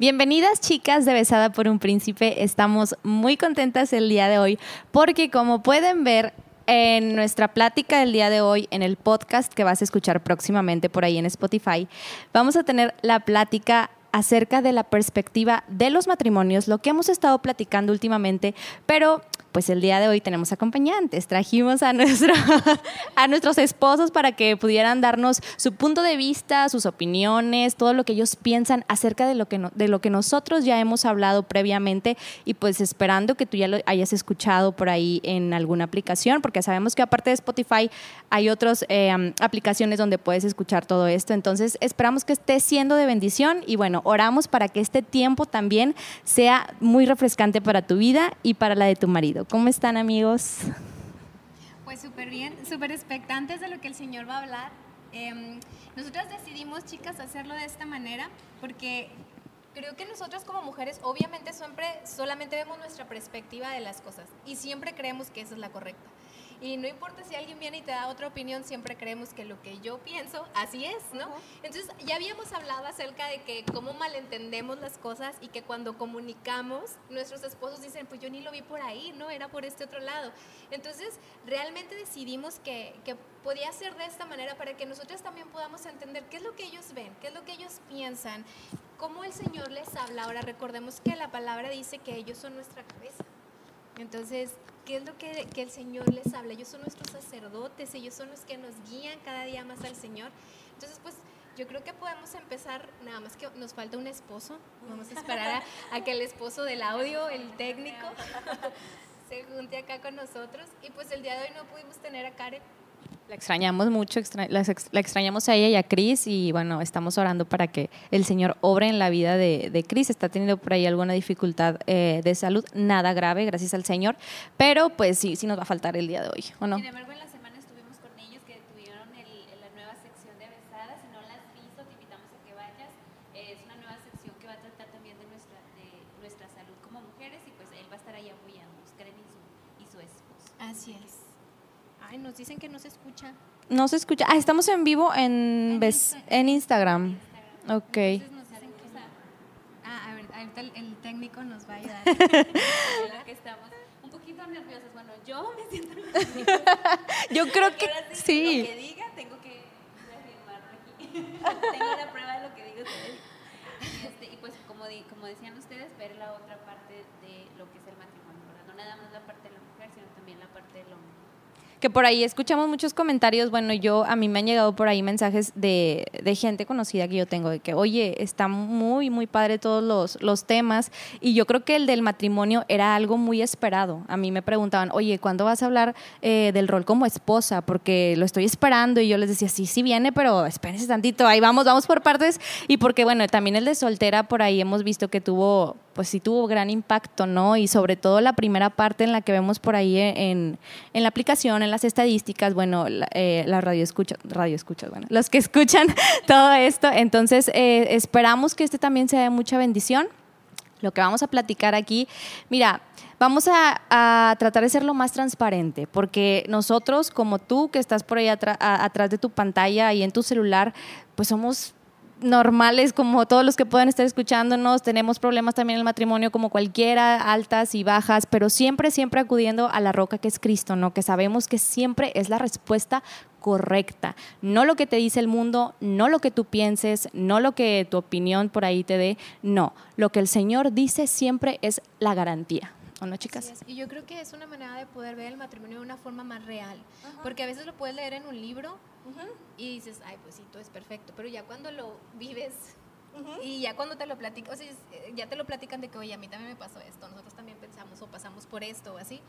Bienvenidas chicas de Besada por un Príncipe. Estamos muy contentas el día de hoy porque como pueden ver en nuestra plática del día de hoy, en el podcast que vas a escuchar próximamente por ahí en Spotify, vamos a tener la plática acerca de la perspectiva de los matrimonios, lo que hemos estado platicando últimamente, pero pues el día de hoy tenemos acompañantes. Trajimos a, nuestro, a nuestros esposos para que pudieran darnos su punto de vista, sus opiniones, todo lo que ellos piensan acerca de lo que, de lo que nosotros ya hemos hablado previamente y pues esperando que tú ya lo hayas escuchado por ahí en alguna aplicación, porque sabemos que aparte de Spotify hay otras eh, aplicaciones donde puedes escuchar todo esto. Entonces esperamos que esté siendo de bendición y bueno, oramos para que este tiempo también sea muy refrescante para tu vida y para la de tu marido. ¿Cómo están amigos? Pues súper bien, súper expectantes de lo que el Señor va a hablar. Eh, nosotras decidimos, chicas, hacerlo de esta manera porque creo que nosotras como mujeres obviamente siempre solamente vemos nuestra perspectiva de las cosas y siempre creemos que esa es la correcta. Y no importa si alguien viene y te da otra opinión, siempre creemos que lo que yo pienso, así es, ¿no? Entonces, ya habíamos hablado acerca de que cómo malentendemos las cosas y que cuando comunicamos, nuestros esposos dicen, pues yo ni lo vi por ahí, ¿no? Era por este otro lado. Entonces, realmente decidimos que, que podía ser de esta manera para que nosotros también podamos entender qué es lo que ellos ven, qué es lo que ellos piensan, cómo el Señor les habla. Ahora recordemos que la palabra dice que ellos son nuestra cabeza. Entonces, ¿qué es lo que, que, el Señor les habla? Ellos son nuestros sacerdotes, ellos son los que nos guían cada día más al Señor. Entonces, pues yo creo que podemos empezar, nada más que nos falta un esposo, vamos a esperar a, a que el esposo del audio, el técnico, se junte acá con nosotros. Y pues el día de hoy no pudimos tener a Karen la extrañamos mucho, la, extrañamos a ella y a Cris y bueno, estamos orando para que el Señor obre en la vida de, de Cris. Está teniendo por ahí alguna dificultad eh, de salud, nada grave, gracias al Señor, pero pues sí, sí nos va a faltar el día de hoy, ¿o no en la semana estuvimos con ellos que tuvieron el, la nueva sección de Besada. Si no la has visto, te invitamos a que vayas. Es una nueva sección que va a tratar también de nuestra, de nuestra salud como mujeres y pues él va a estar ahí apoyándonos, Karen y su, y su esposo. Así es. Ay, nos dicen que no se escucha. No se escucha. Ah, estamos en vivo en, en, Insta en Instagram. Instagram. Ok. Entonces nos dicen que Ah, a ver, ahorita el, el, técnico nos va a ayudar. que estamos un poquito nerviosas. Bueno, yo me siento nerviosa. yo creo que sí. sí. Lo que diga, tengo que afirmar aquí. tengo la prueba de lo que ustedes. Este, y pues, como, di, como decían ustedes, ver la otra parte de lo que es el matrimonio, ¿verdad? No nada más la parte de la mujer, sino también la parte del hombre que por ahí escuchamos muchos comentarios, bueno, yo a mí me han llegado por ahí mensajes de, de, gente conocida que yo tengo, de que, oye, está muy, muy padre todos los, los temas, y yo creo que el del matrimonio era algo muy esperado. A mí me preguntaban, oye, ¿cuándo vas a hablar eh, del rol como esposa? Porque lo estoy esperando, y yo les decía, sí, sí viene, pero espérense tantito, ahí vamos, vamos por partes, y porque, bueno, también el de soltera, por ahí hemos visto que tuvo pues sí tuvo gran impacto, ¿no? Y sobre todo la primera parte en la que vemos por ahí en, en la aplicación, en las estadísticas, bueno, la, eh, la radio escucha, radio escucha, bueno, los que escuchan todo esto. Entonces, eh, esperamos que este también sea de mucha bendición. Lo que vamos a platicar aquí, mira, vamos a, tratar de ser lo más transparente, porque nosotros, como tú que estás por ahí atrás de tu pantalla y en tu celular, pues somos normales como todos los que puedan estar escuchándonos, tenemos problemas también en el matrimonio como cualquiera, altas y bajas, pero siempre, siempre acudiendo a la roca que es Cristo, ¿no? Que sabemos que siempre es la respuesta correcta, no lo que te dice el mundo, no lo que tú pienses, no lo que tu opinión por ahí te dé, no, lo que el Señor dice siempre es la garantía. ¿O no, chicas? Y yo creo que es una manera de poder ver el matrimonio de una forma más real, porque a veces lo puedes leer en un libro uh -huh. y dices, ay, pues sí, todo es perfecto, pero ya cuando lo vives uh -huh. y ya cuando te lo platican, o sea, ya te lo platican de que, oye, a mí también me pasó esto, nosotros también pensamos o pasamos por esto o así,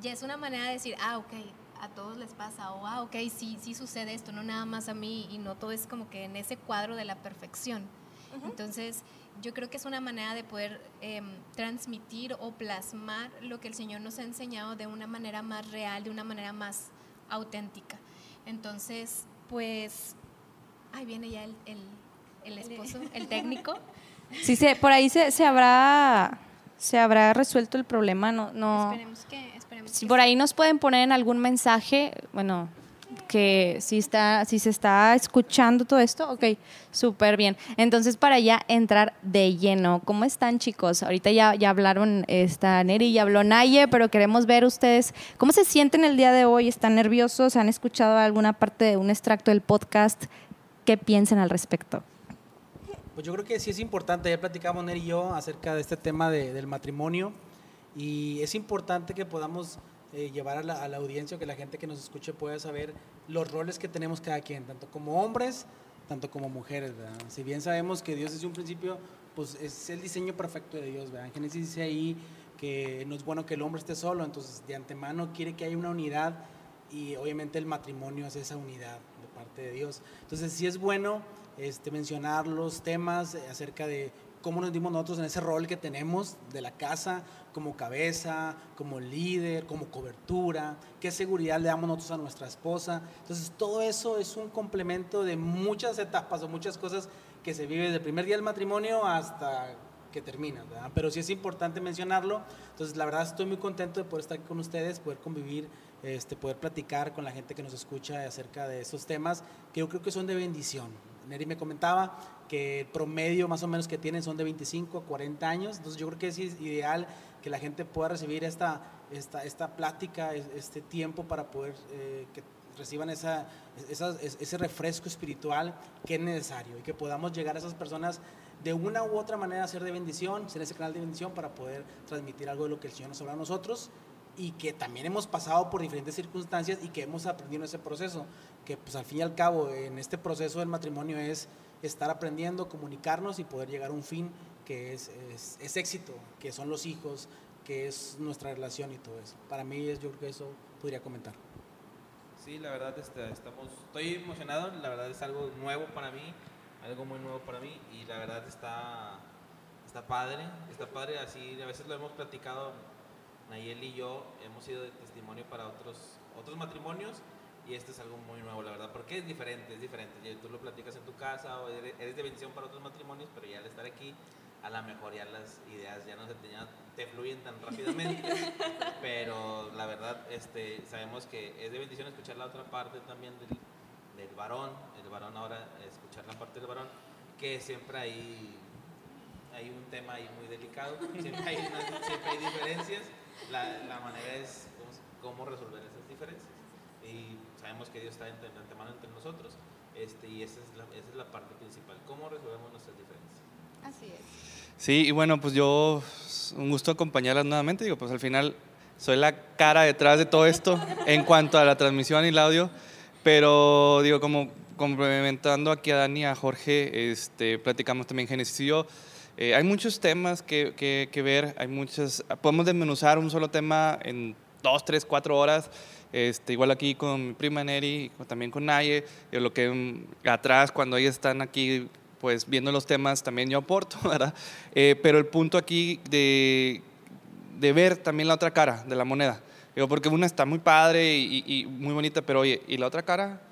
ya es una manera de decir, ah, ok, a todos les pasa, o ah, ok, sí, sí sucede esto, no nada más a mí, y no todo es como que en ese cuadro de la perfección. Entonces, yo creo que es una manera de poder eh, transmitir o plasmar lo que el Señor nos ha enseñado de una manera más real, de una manera más auténtica. Entonces, pues, ahí viene ya el, el, el esposo, el técnico. Sí, se, por ahí se, se, habrá se habrá resuelto el problema, no, no. Esperemos que, esperemos si que por ahí nos pueden poner en algún mensaje, bueno, que si está, si se está escuchando todo esto, ok, súper bien. Entonces, para ya entrar de lleno, ¿cómo están chicos? Ahorita ya, ya hablaron esta Neri, ya habló Naye, pero queremos ver ustedes cómo se sienten el día de hoy, ¿están nerviosos? ¿Han escuchado alguna parte de un extracto del podcast? ¿Qué piensan al respecto? Pues yo creo que sí es importante, ya platicamos Neri y yo acerca de este tema del matrimonio y es importante que podamos eh, llevar a la, a la, audiencia, que la gente que nos escuche pueda saber los roles que tenemos cada quien, tanto como hombres, tanto como mujeres. Si bien sabemos que Dios desde un principio, pues es el diseño perfecto de Dios. ¿verdad? En Génesis dice ahí que no es bueno que el hombre esté solo, entonces de antemano quiere que haya una unidad y obviamente el matrimonio es esa unidad de parte de Dios. Entonces sí es bueno este, mencionar los temas acerca de cómo nos dimos nosotros en ese rol que tenemos de la casa, como cabeza, como líder, como cobertura, qué seguridad le damos nosotros a nuestra esposa. Entonces, todo eso es un complemento de muchas etapas o muchas cosas que se vive desde el primer día del matrimonio hasta que termina, ¿verdad? Pero sí es importante mencionarlo. Entonces, la verdad estoy muy contento de poder estar aquí con ustedes, poder convivir, este, poder platicar con la gente que nos escucha acerca de estos temas que yo creo que son de bendición. Neri me comentaba que promedio más o menos que tienen son de 25 a 40 años, entonces yo creo que es ideal que la gente pueda recibir esta, esta, esta plática, este tiempo para poder eh, que reciban esa, ese refresco espiritual que es necesario y que podamos llegar a esas personas de una u otra manera a ser de bendición, ser ese canal de bendición para poder transmitir algo de lo que el Señor nos habla a nosotros y que también hemos pasado por diferentes circunstancias y que hemos aprendido en ese proceso, que pues al fin y al cabo en este proceso del matrimonio es estar aprendiendo, comunicarnos y poder llegar a un fin que es, es, éxito, que son los hijos, que es nuestra relación y todo eso. Para mí es, yo creo que eso podría comentar. Sí, la verdad este, estamos, estoy emocionado, la verdad es algo nuevo para mí, algo muy nuevo para mí y la verdad está, está padre, está padre, así a veces lo hemos platicado, Nayel y yo hemos sido de testimonio para otros, otros matrimonios y esto es algo muy nuevo, la verdad, porque es diferente, es diferente. Tú lo platicas en tu casa o eres de bendición para otros matrimonios, pero ya al estar aquí, a lo mejor ya las ideas ya no se te, te fluyen tan rápidamente, pero la verdad este, sabemos que es de bendición escuchar la otra parte también del, del varón, el varón ahora, escuchar la parte del varón, que siempre hay, hay un tema ahí muy delicado, siempre hay, siempre hay diferencias, la, la manera es cómo resolver esas diferencias. Y sabemos que Dios está de antemano entre nosotros este, y esa es, la, esa es la parte principal, cómo resolvemos nuestras diferencias. Así es. Sí, y bueno, pues yo, un gusto acompañarlas nuevamente, digo, pues al final soy la cara detrás de todo esto en cuanto a la transmisión y el audio, pero digo, como complementando aquí a Dani, a Jorge, este, platicamos también Génesis y yo, eh, hay muchos temas que, que, que, ver, hay muchas, podemos desmenuzar un solo tema en dos, tres, cuatro horas, este, igual aquí con mi prima Neri, también con Naye, yo lo que mm, atrás cuando ellos están aquí pues viendo los temas también yo aporto, ¿verdad? Eh, pero el punto aquí de, de, ver también la otra cara de la moneda, digo, porque una está muy padre y, muy bonita, pero oye, ¿y la otra cara?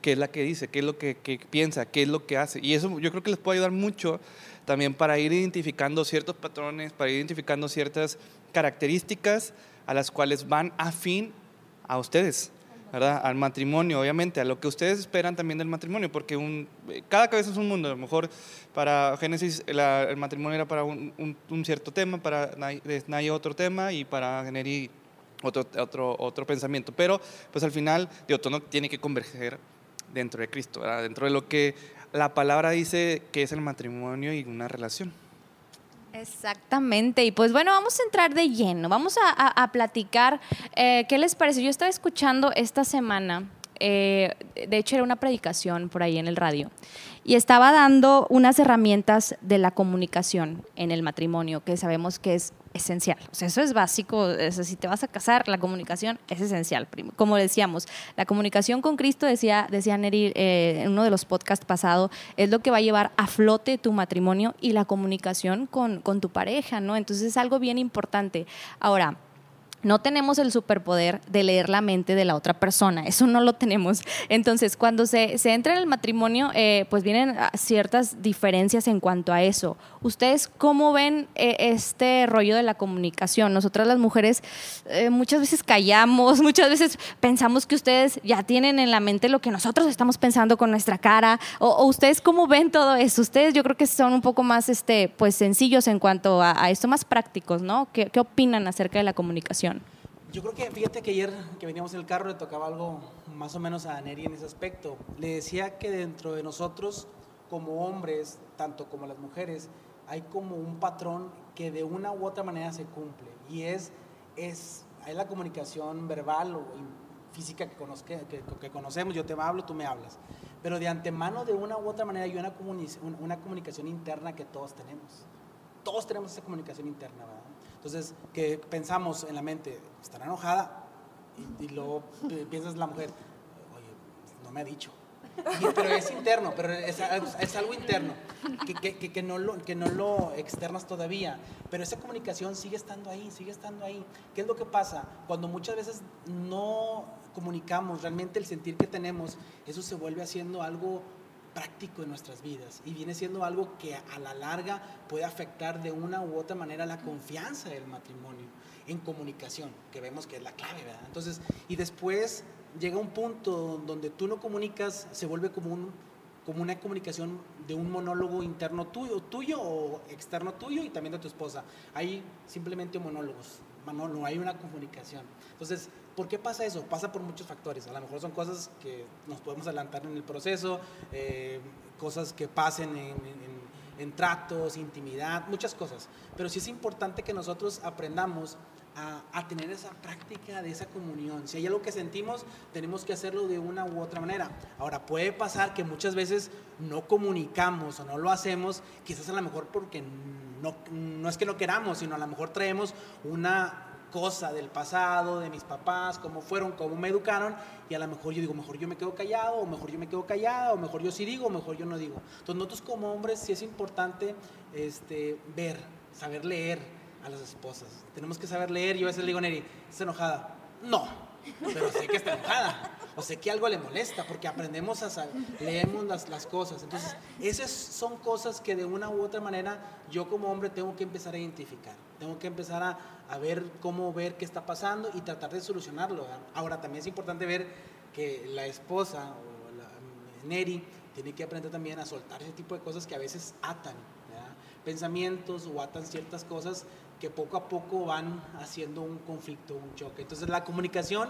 ¿Qué es la que dice? ¿Qué es lo que, que, piensa? ¿Qué es lo que hace? Y eso yo creo que les puede ayudar mucho también para ir identificando ciertos patrones, para ir identificando ciertas características a las cuales van afín a ustedes, ¿verdad? Al matrimonio, obviamente, a lo que ustedes esperan también del matrimonio, porque un, cada cabeza es un mundo. A lo mejor para Génesis el matrimonio era para un, cierto tema, para Nay otro tema y para Generi otro, otro, otro pensamiento. Pero, pues al final, Dios todo tiene que converger dentro de Cristo, ¿verdad? dentro de lo que la palabra dice que es el matrimonio y una relación. Exactamente, y pues bueno, vamos a entrar de lleno, vamos a, platicar, eh, ¿qué les parece? Yo estaba escuchando esta semana, eh, de hecho era una predicación por ahí en el radio, y estaba dando unas herramientas de la comunicación en el matrimonio, que sabemos que es esencial. O sea, eso es básico. si te vas a casar, la comunicación es esencial. Como decíamos, la comunicación con Cristo, decía, decía Neri eh, en uno de los podcasts pasados, es lo que va a llevar a flote tu matrimonio y la comunicación con, con tu pareja, ¿no? Entonces es algo bien importante. Ahora, no tenemos el superpoder de leer la mente de la otra persona, eso no lo tenemos. Entonces, cuando se, se entra en el matrimonio, eh, pues vienen ah, ciertas diferencias en cuanto a eso. ¿Ustedes cómo ven eh, este rollo de la comunicación? Nosotras las mujeres eh, muchas veces callamos, muchas veces pensamos que ustedes ya tienen en la mente lo que nosotros estamos pensando con nuestra cara. ¿O, ustedes cómo ven todo eso? Ustedes yo creo que son un poco más este, pues, sencillos en cuanto a, esto, más prácticos, ¿no? ¿Qué, ¿Qué opinan acerca de la comunicación? Yo creo que, fíjate que ayer que veníamos en el carro le tocaba algo más o menos a Neri en ese aspecto. Le decía que dentro de nosotros, como hombres, tanto como las mujeres, hay como un patrón que de una u otra manera se cumple. Y es, es, hay la comunicación verbal o física que, que, que, conocemos, yo te hablo, tú me hablas. Pero de antemano, de una u otra manera, hay una, una comunicación interna que todos tenemos. Todos tenemos esa comunicación interna, ¿verdad? Entonces, que pensamos en la mente, estará enojada, y, luego piensas la mujer, oye, no me ha dicho. pero es interno, pero es, algo interno, que, que, que, no lo, que no lo externas todavía, pero esa comunicación sigue estando ahí, sigue estando ahí. ¿Qué es lo que pasa? Cuando muchas veces no comunicamos realmente el sentir que tenemos, eso se vuelve haciendo algo práctico en nuestras vidas y viene siendo algo que a la larga puede afectar de una u otra manera la confianza del matrimonio en comunicación, que vemos que es la clave, ¿verdad? Entonces, y después llega un punto donde tú no comunicas, se vuelve como, un, como una comunicación de un monólogo interno tuyo, o externo tuyo y también de tu esposa. Hay simplemente monólogos, no hay una comunicación. Entonces, ¿Por qué pasa eso? Pasa por muchos factores. A lo mejor son cosas que nos podemos adelantar en el proceso, eh, cosas que pasen en, tratos, intimidad, muchas cosas. Pero sí es importante que nosotros aprendamos a, tener esa práctica de esa comunión. Si hay algo que sentimos, tenemos que hacerlo de una u otra manera. Ahora, puede pasar que muchas veces no comunicamos o no lo hacemos, quizás a lo mejor porque no, no es que no queramos, sino a lo mejor traemos una cosa del pasado, de mis papás, cómo fueron, cómo me educaron, y a lo mejor yo digo, mejor yo me quedo callado, o mejor yo me quedo callada, o mejor yo sí digo, o mejor yo no digo. Entonces nosotros como hombres sí es importante este, ver, saber leer a las esposas. Tenemos que saber leer, yo a veces le digo, Neri, ¿estás enojada? No, pero sé que está enojada. O sé que algo le molesta, porque aprendemos a saber, leemos las, las cosas. Entonces, esas son cosas que de una u otra manera yo como hombre tengo que empezar a identificar. Tengo que empezar a, a ver cómo ver qué está pasando y tratar de solucionarlo. Ahora, también es importante ver que la esposa o la Neri tiene que aprender también a soltar ese tipo de cosas que a veces atan pensamientos o atan ciertas cosas que poco a poco van haciendo un conflicto, un choque. Entonces la comunicación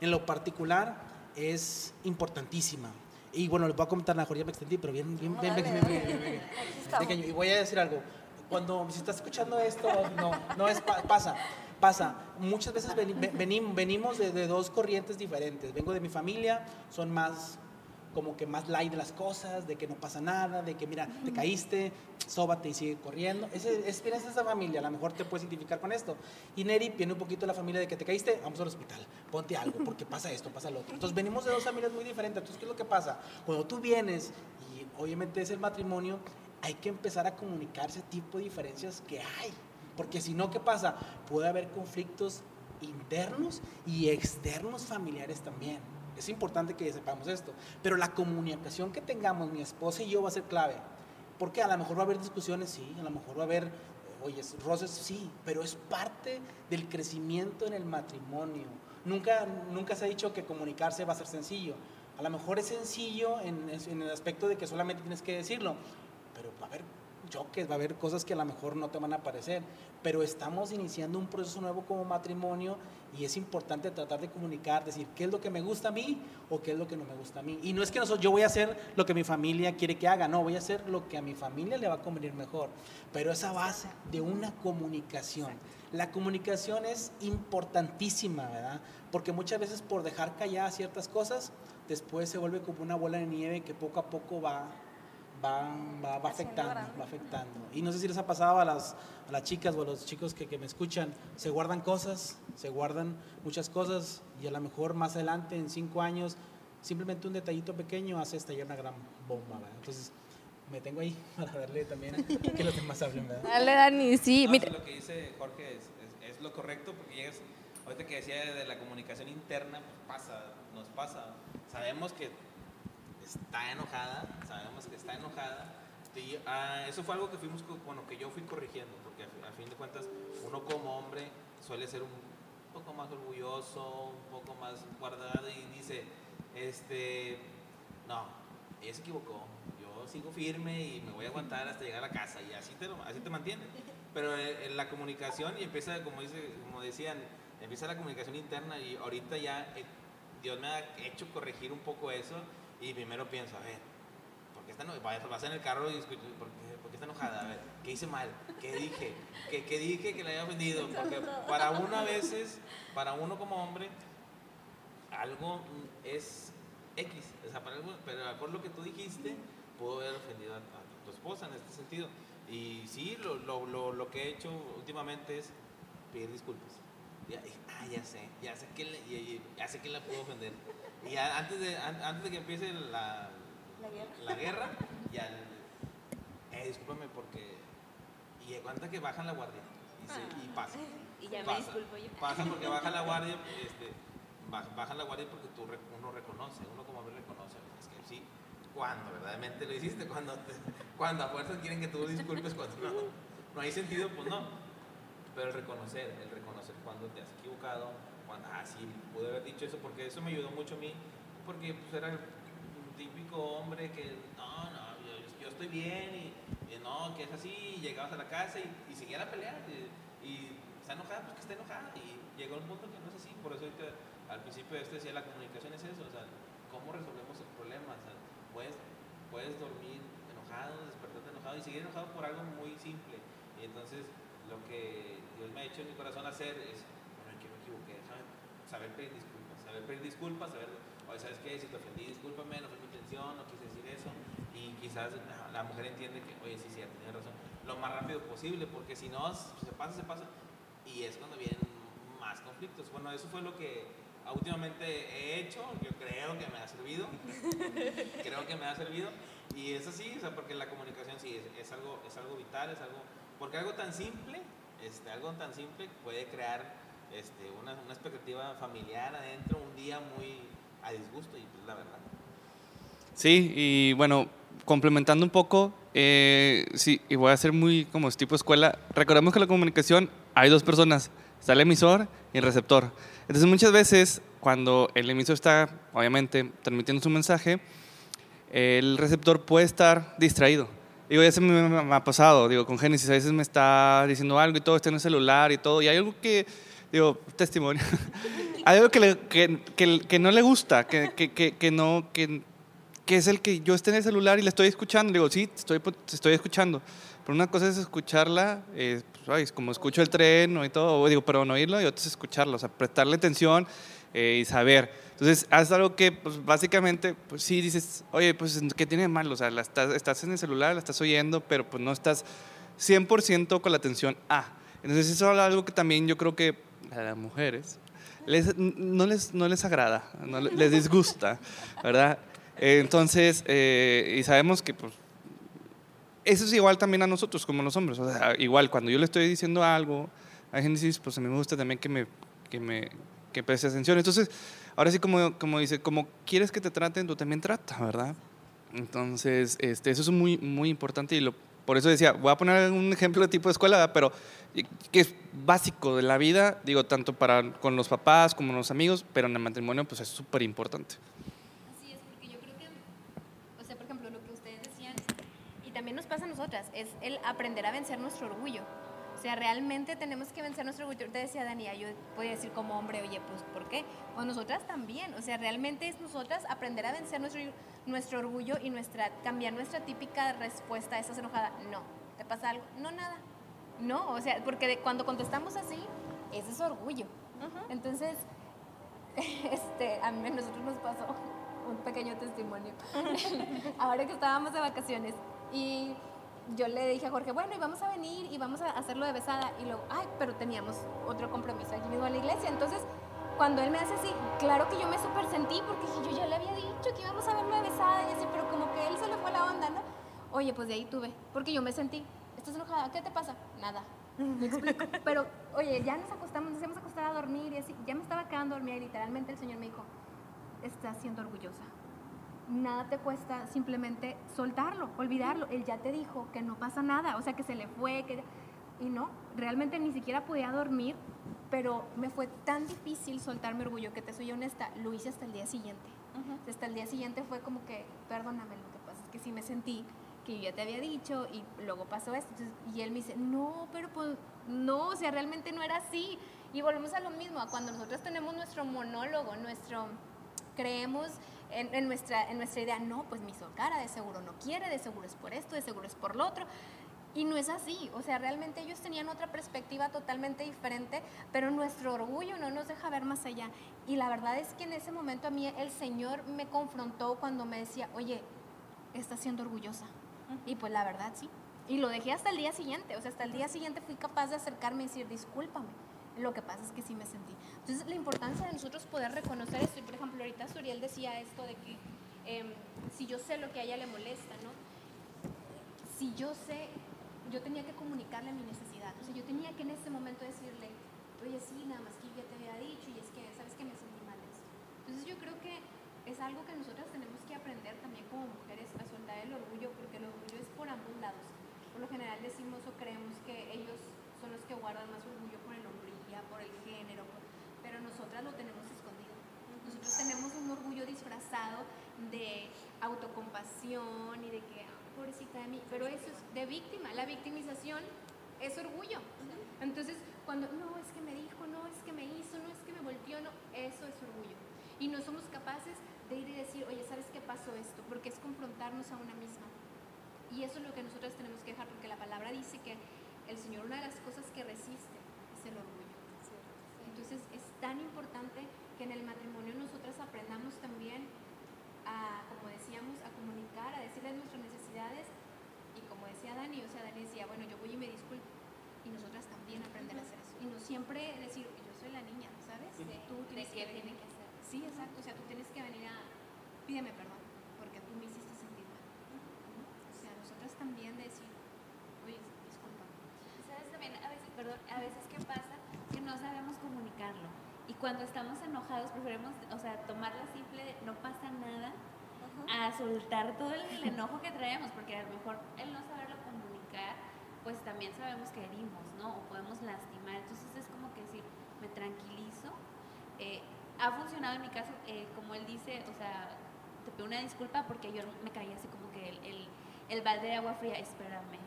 en lo particular es importantísima. Y bueno, les voy a comentar, mejor ya me extendí, pero bien, bien, bien, bien, bien, bien, Y voy a decir algo. Cuando, si estás escuchando esto, no, no es, pasa, pasa. Muchas veces venimos, venimos de, de dos corrientes diferentes. Vengo de mi familia, son más como que más light de las cosas, de que no pasa nada, de que mira, te caíste, sóbate y sigue corriendo. Ese, es, esa familia, a lo mejor te puedes identificar con esto. Y Neri viene un poquito de la familia de que te caíste, vamos al hospital, ponte algo, porque pasa esto, pasa lo otro. Entonces venimos de dos familias muy diferentes. Entonces, ¿qué es lo que pasa? Cuando tú vienes, y obviamente es el matrimonio, hay que empezar a comunicar ese tipo de diferencias que hay. Porque si no, ¿qué pasa? Puede haber conflictos internos y externos familiares también. Es importante que sepamos esto. Pero la comunicación que tengamos mi esposa y yo va a ser clave. Porque a lo mejor va a haber discusiones, sí, a lo mejor va a haber, oye, roces, sí, pero es parte del crecimiento en el matrimonio. Nunca, nunca se ha dicho que comunicarse va a ser sencillo. A lo mejor es sencillo en, en el aspecto de que solamente tienes que decirlo, pero va a haber choques, va a haber cosas que a lo mejor no te van a parecer, pero estamos iniciando un proceso nuevo como matrimonio y es importante tratar de comunicar, decir qué es lo que me gusta a mí o qué es lo que no me gusta a mí. Y no es que nosotros, yo voy a hacer lo que mi familia quiere que haga, no, voy a hacer lo que a mi familia le va a convenir mejor, pero esa base de una comunicación. La comunicación es importantísima, ¿verdad? Porque muchas veces por dejar calladas ciertas cosas, después se vuelve como una bola de nieve que poco a poco va va, va, afectando, va afectando. Y no sé si les ha pasado a las, a las chicas o a los chicos que, que, me escuchan, se guardan cosas, se guardan muchas cosas y a lo mejor más adelante, en cinco años, simplemente un detallito pequeño hace estallar una gran bomba. Entonces, me tengo ahí para darle también que los demás hablen. ¿verdad? Dale, Dani, sí. No, lo que dice Jorge es, es, es, lo correcto porque llegas ahorita que decía de la comunicación interna, pues pasa, nos pasa. Sabemos que está enojada, sabemos que está enojada. Y, ah, eso fue algo que fuimos, bueno, que yo fui corrigiendo, porque a, a fin de cuentas uno como hombre suele ser un poco más orgulloso, un poco más guardado y dice, este, no, ella se equivocó, yo sigo firme y me voy a aguantar hasta llegar a casa y así te, así te mantienes. Pero en, en la comunicación y empieza, como, dice, como decían, empieza la comunicación interna y ahorita ya eh, Dios me ha hecho corregir un poco eso y primero pienso, a ver, ¿por qué está eno- vas- en el carro y escuchas, ¿por qué, por qué está enojada? A ver, ¿qué hice mal? ¿Qué dije? ¿Qué, qué dije que le había ofendido? Porque para uno a veces, para uno como hombre, algo es X, o sea, para algo, pero mejor lo que tú dijiste pudo haber ofendido a, a tu esposa en este sentido. Y sí, lo, lo, lo, lo que he hecho últimamente es pedir disculpas. Ya, ah, ya sé, ya sé que le, ya sé que la puedo ofender. Y ya antes de, an- antes de que empiece la, la guerra, ya, le- eh, discúlpame porque, y cuenta que bajan la guardia, y, se- y pasa. Y ya me disculpo yo. Pasa porque baja la guardia, este, ba- baja la guardia porque tú, uno reconoce, uno como hombre reconoce, es que sí, cuando verdaderamente lo hiciste, cuando, te- cuando a fuerzas quieren que tú disculpes, cuando no, no hay sentido, pues no. Pero el reconocer, el reconocer cuando te has equivocado, cuando, ah, sí, pude haber dicho eso, porque eso me ayudó mucho a mí, porque pues era un típico hombre que, no, no, yo, estoy bien, y, no, que es así, y llegabas a la casa y, y seguía la pelea, y, está enojada, pues que está enojada, y llegó un punto que no es así, por eso ahorita, al principio de esto decía, la comunicación es eso, o sea, ¿cómo resolvemos el problema? O sea, puedes, puedes dormir enojado, despertarte enojado y seguir enojado por algo muy simple, y entonces lo que Dios me ha hecho en mi corazón hacer es, bueno, ¿en qué me equivoqué? Saber pedir disculpas, saber pedir disculpas, saber, oye, ¿sabes qué? Si te ofendí, discúlpame, no fue mi intención, no quise decir eso. Y quizás la- mujer entiende que, oye, sí, sí, tiene razón, lo más rápido posible, porque si no, se pasa, se pasa. Y es cuando vienen más conflictos. Bueno, eso fue lo que últimamente he hecho, yo creo que me ha servido, creo que me ha servido. Y es así, o sea, porque la comunicación sí es, es algo, es algo vital, es algo, porque algo tan simple, este, algo tan simple puede crear este, una, una expectativa familiar adentro, un día muy a disgusto y pues la verdad. Sí, y bueno, complementando un poco, eh, sí, y voy a ser muy como tipo escuela, recordemos que la comunicación hay dos personas, está el emisor y el receptor. Entonces muchas veces cuando el emisor está, obviamente, transmitiendo su mensaje, el receptor puede estar distraído. Digo, ya se me, me ha pasado, digo, con Génesis a veces me está diciendo algo y todo, está en el celular y todo, y hay algo que, digo, testimonio, hay algo que, le- que, que- que no le gusta, que, que, no, que, es el que yo esté en el celular y le estoy escuchando. Digo, sí, te estoy, te estoy escuchando. Pero una cosa es escucharla, eh, pues, ay, como escucho el tren ¿no? y todo, o digo, pero no oírlo y otra es escucharlo, o sea, prestarle atención eh, y saber. Entonces, haz algo que, pues, básicamente, pues sí dices, oye, pues, ¿qué tiene de malo? O sea, la estás, estás en el celular, la estás oyendo, pero pues no estás 100% con la atención A. Entonces, eso es algo que también yo creo que a las mujeres les- no, les, no les agrada, no le- les disgusta, ¿verdad? Eh, Entonces, eh, y sabemos que pues, eso es igual también a nosotros como los hombres. O sea, igual cuando yo le estoy diciendo algo a Génesis, pues a mí me gusta también que me, que me que preste atención. Entonces, ahora sí, como, como dice, como quieres que te traten, tú también trata, ¿verdad? Entonces, este, eso es muy, muy importante y lo, por eso decía, voy a poner un ejemplo de tipo de escuela, ¿verdad? pero que es básico de la vida, digo, tanto para con los papás como los amigos, pero en el matrimonio pues es súper importante. Así es, porque yo creo que, o sea, por ejemplo, lo que ustedes decían, y también nos pasa a nosotras, es el aprender a vencer nuestro orgullo. O sea, realmente tenemos que vencer nuestro orgullo. Te decía Dania, yo podía decir como hombre, oye, pues, ¿por qué? Pues nosotras también. O sea, realmente es nosotras aprender a vencer nuestro, nuestro orgullo y nuestra, cambiar nuestra típica respuesta a estás enojada. No. ¿Te pasa algo? No, nada. No, o sea, porque de- cuando contestamos así, ese es orgullo. Entonces, este, a mí, a nosotros nos pasó un pequeño testimonio. Ahora que estábamos de vacaciones y yo le dije a Jorge, bueno, y vamos a venir y vamos a hacerlo de besada. Y luego, ay, pero teníamos otro compromiso aquí mismo en la iglesia. Entonces, cuando él me hace así, claro que yo me super sentí porque dije, yo ya le había dicho que íbamos a verlo de besada y así, pero como que él se le fue la onda, ¿no? Oye, pues de ahí tuve, porque yo me sentí, ¿estás enojada? ¿Qué te pasa? Nada. ¿Me explico? Pero, oye, ya nos acostamos, nos íbamos a acostar a dormir y así, ya me estaba quedando dormida y literalmente el Señor me dijo, estás siendo orgullosa. Nada te cuesta simplemente soltarlo, olvidarlo. Él ya te dijo que no pasa nada, o sea, que se le fue, que... Y no, realmente ni siquiera podía dormir, pero me fue tan difícil soltar mi orgullo que te soy honesta, lo hice hasta el día siguiente. Hasta el día siguiente fue como que, perdóname, lo que pasa es que sí me sentí que yo ya te había dicho y luego pasó esto. Entonces, y él me dice, no, pero pues no, o sea, realmente no era así. Y volvemos a lo mismo, a cuando nosotros tenemos nuestro monólogo, nuestro, creemos en, en nuestra, en nuestra idea, no, pues mi cara de seguro no quiere, de seguro es por esto, de seguro es por lo otro. Y no es así, o sea, realmente ellos tenían otra perspectiva totalmente diferente, pero nuestro orgullo no nos deja ver más allá. Y la verdad es que en ese momento a mí el Señor me confrontó cuando me decía, oye, estás siendo orgullosa. Y pues la verdad sí. Y lo dejé hasta el día siguiente, o sea, hasta el día siguiente fui capaz de acercarme y decir, discúlpame. Lo que pasa es que sí me sentí. Entonces, la importancia de nosotros poder reconocer esto, y por ejemplo, ahorita Suriel decía esto de que em, si yo sé lo que a ella le molesta, ¿no? Si yo sé, yo tenía que comunicarle mi necesidad. O sea, yo tenía que en ese momento decirle, oye, sí, nada más que ya te había dicho, y es que, ¿sabes que Me sentí mal esto. Entonces, yo creo que es algo que nosotras tenemos que aprender también como mujeres a soltar el orgullo, porque el orgullo es por ambos lados. Por lo general decimos o creemos que ellos son los que guardan más orgullo por el hombría, por el género, pero nosotras lo tenemos escondido. Nosotros tenemos un orgullo disfrazado de autocompasión y de que, ah, pobrecita de mí, pero eso es de víctima. La victimización es orgullo. Entonces, cuando, no, es que me dijo, no, es que me hizo, no, es que me volteó, no, eso es orgullo. Y no somos capaces de ir y decir, oye, ¿sabes qué pasó esto? Porque es confrontarnos a una misma. Y eso es lo que nosotros tenemos que dejar, porque la palabra dice que el Señor una de las cosas que resiste es el orgullo. Entonces es tan importante que en el matrimonio nosotras aprendamos también a, como decíamos, a comunicar, a decirles nuestras necesidades. Y como decía Dani, o sea, Dani decía, bueno, yo voy y me disculpo. Y nosotras también aprender a hacer eso. Y no siempre decir, yo soy la niña, ¿sabes? Tú tienes que, tiene que hacer. Sí, exacto. O sea, tú tienes que venir a, pídeme perdón, porque tú me hiciste sentir mal. O sea, nosotras también decir, oye, disculpa. ¿Sabes también? A veces, perdón, a veces qué pasa que no sabemos comunicarlo. Cuando estamos enojados preferimos, o sea, tomar la simple de no pasa nada a soltar todo el, el enojo que traemos, porque a lo mejor el no saberlo comunicar, pues también sabemos que herimos, ¿no? O podemos lastimar. Entonces es como que decir, me tranquilizo. Eh, ha funcionado en mi caso, eh, como él dice, o sea, te pido una disculpa porque yo me caí así como que el, el, el balde de agua fría, espérame.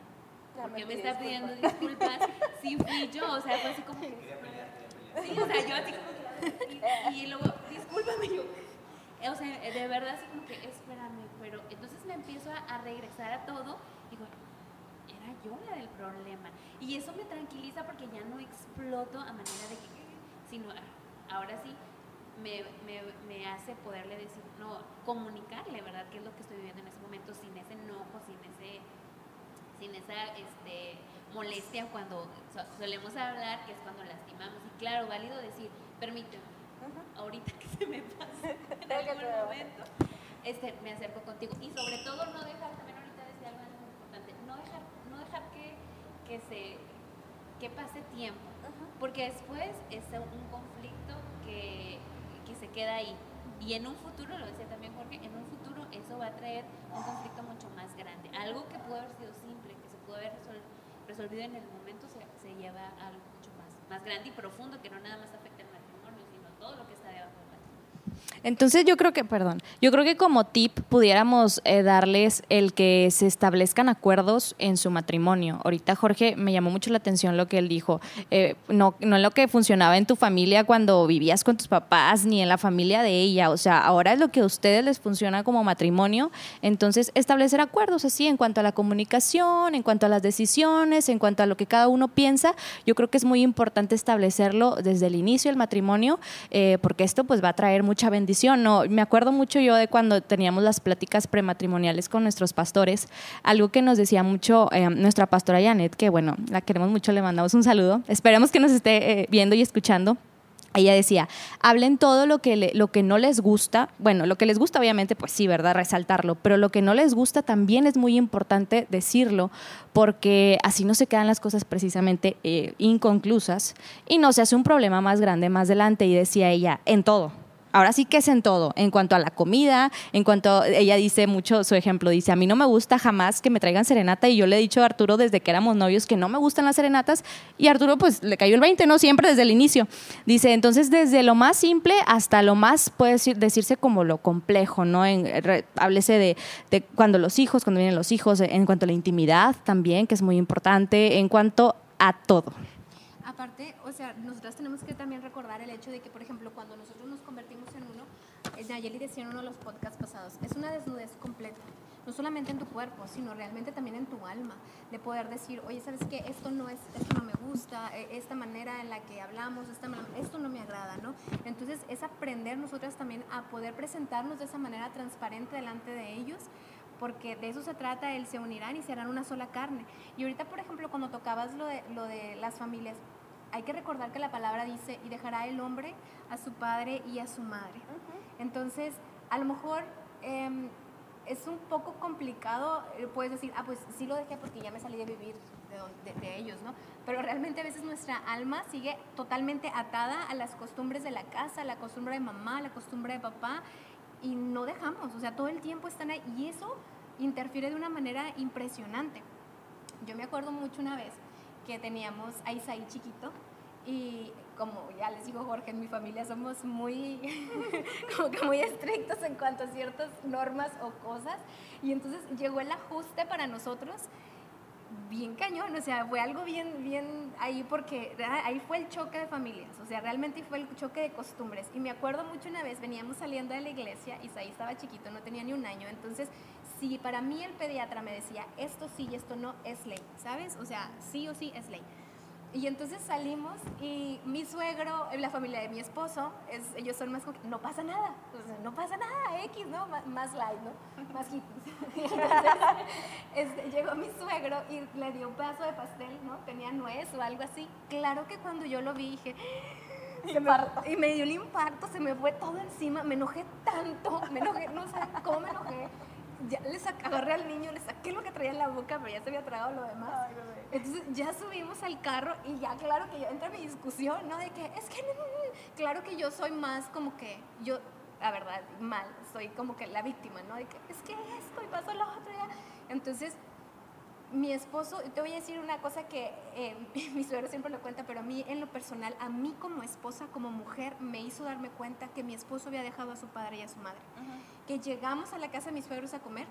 Porque me está pidiendo disculpas. Sí, fui yo, o sea, fue así como que. Sí, o sea, yo así como que. Y, y luego, discúlpame, yo. O sea, de verdad, así como que, espérame, pero entonces me empiezo a, a regresar a todo digo, era yo la del problema. Y eso me tranquiliza porque ya no exploto a manera de que, sino ah, ahora sí, me, me, me, hace poderle decir, no, comunicarle, ¿verdad? ¿Qué es lo que estoy viviendo en ese momento sin ese enojo, sin ese sin esa este, molestia cuando solemos hablar, que es cuando lastimamos. Y claro, válido decir, permíteme, ahorita que se me pase, en algún momento, este, me acerco contigo. Y sobre todo no dejar, también ahorita decía algo muy importante, no dejar, no dejar que, que, se, que pase tiempo, porque después es un conflicto que, que se queda ahí. Y en un futuro, lo decía también Jorge, en un futuro eso va a traer un conflicto mucho más grande. Algo que pudo haber sido simple, que se pudo haber resol resolvido en el momento, se, se lleva a algo mucho más, más grande y profundo que no nada más afecta todo lo que está debajo. Entonces yo creo que, perdón, yo creo que como tip pudiéramos eh, darles el que se establezcan acuerdos en su matrimonio. Ahorita Jorge me llamó mucho la atención lo que él dijo, eh, no, no en lo que funcionaba en tu familia cuando vivías con tus papás ni en la familia de ella, o sea, ahora es lo que a ustedes les funciona como matrimonio, entonces establecer acuerdos así en cuanto a la comunicación, en cuanto a las decisiones, en cuanto a lo que cada uno piensa, yo creo que es muy importante establecerlo desde el inicio del matrimonio, eh, porque esto pues va a traer mucha bendición no, me acuerdo mucho yo de cuando teníamos las pláticas prematrimoniales con nuestros pastores, algo que nos decía mucho eh, nuestra pastora Janet, que bueno, la queremos mucho, le mandamos un saludo. Esperemos que nos esté eh, viendo y escuchando. ella decía, hablen todo lo que, lo que no les gusta. Bueno, lo que les gusta obviamente, pues sí, ¿verdad? Resaltarlo. Pero lo que no les gusta también es muy importante decirlo porque así no se quedan las cosas precisamente eh, inconclusas y no se hace un problema más grande más adelante. Y decía ella, en todo. Ahora sí que es en todo, en cuanto a la comida, en cuanto, ella dice mucho, su ejemplo, dice, a mí no me gusta jamás que me traigan serenata y yo le he dicho a Arturo desde que éramos novios que no me gustan las serenatas y Arturo pues le cayó el 20, ¿no? Siempre desde el inicio. Dice, entonces desde lo más simple hasta lo más, puede decir- decirse como lo complejo, ¿no? En, re- háblese de, de cuando los hijos, cuando vienen los hijos, en cuanto a la intimidad también, que es muy importante, en cuanto a todo. Aparte, o sea, nosotras tenemos que también recordar el hecho de que, por ejemplo, cuando nosotros nos convertimos en uno, eh, Nayeli decía en uno de los podcasts pasados, es una desnudez completa, no solamente en tu cuerpo, sino realmente también en tu alma, de poder decir, oye, ¿sabes qué? Esto no, es, esto no me gusta, eh, esta manera en la que hablamos, esta, esto no me agrada, ¿no? Entonces, es aprender nosotras también a poder presentarnos de esa manera transparente delante de ellos, porque de eso se trata, el se unirán y serán una sola carne. Y ahorita, por ejemplo, cuando tocabas lo de, lo de las familias, hay que recordar que la palabra dice, y dejará el hombre a su padre y a su madre. Entonces, a lo mejor em, es un poco complicado, eh, puedes decir, ah, pues sí lo dejé porque ya me salí de vivir de, de- de ellos, ¿no? Pero realmente a veces nuestra alma sigue totalmente atada a las costumbres de la casa, a la costumbre de mamá, a la costumbre de papá, y no dejamos, o sea, todo el tiempo están ahí, y eso interfiere de una manera impresionante. Yo me acuerdo mucho una vez que teníamos a Isaí chiquito y como ya les digo Jorge, en mi familia somos muy, como que muy estrictos en cuanto a ciertas normas o cosas y entonces llegó el ajuste para nosotros bien cañón, o sea, fue algo bien, bien ahí porque ah, ahí fue el choque de familias, o sea, realmente fue el choque de costumbres. Y me acuerdo mucho una vez, veníamos saliendo de la iglesia, Isaí estaba chiquito, no tenía ni un año, entonces, si para mí el pediatra me decía, esto sí y esto no, es ley, ¿sabes? O sea, sí o sí es ley. Y entonces salimos y mi suegro, la familia de mi esposo, es, ellos son más como no pasa nada, o sea, no pasa nada, X, ¿no? Más, más light, ¿no? Más hippies. Entonces este, llegó mi suegro y le dio un pedazo de pastel, ¿no? Tenía nuez o algo así. Claro que cuando yo lo vi dije, se me- y me dio el impacto, se me fue todo encima, me enojé tanto, me enojé, no sé cómo me enojé. Ya le agarré al niño, le saqué lo que traía en la boca, pero ya se había tragado lo demás. Entonces ya subimos al carro y ya claro que yo entra mi discusión, ¿no? De que es que no, no, no. claro que yo soy más como que yo, la verdad, mal, soy como que la víctima, ¿no? De que es que esto y pasó lo otro ya. Entonces mi esposo, te voy a decir una cosa que eh, mi suegro siempre lo cuenta, pero a mí en lo personal, a mí como esposa, como mujer, me hizo darme cuenta que mi esposo había dejado a su padre y a su madre. Que llegamos a la casa de mis suegros a comer,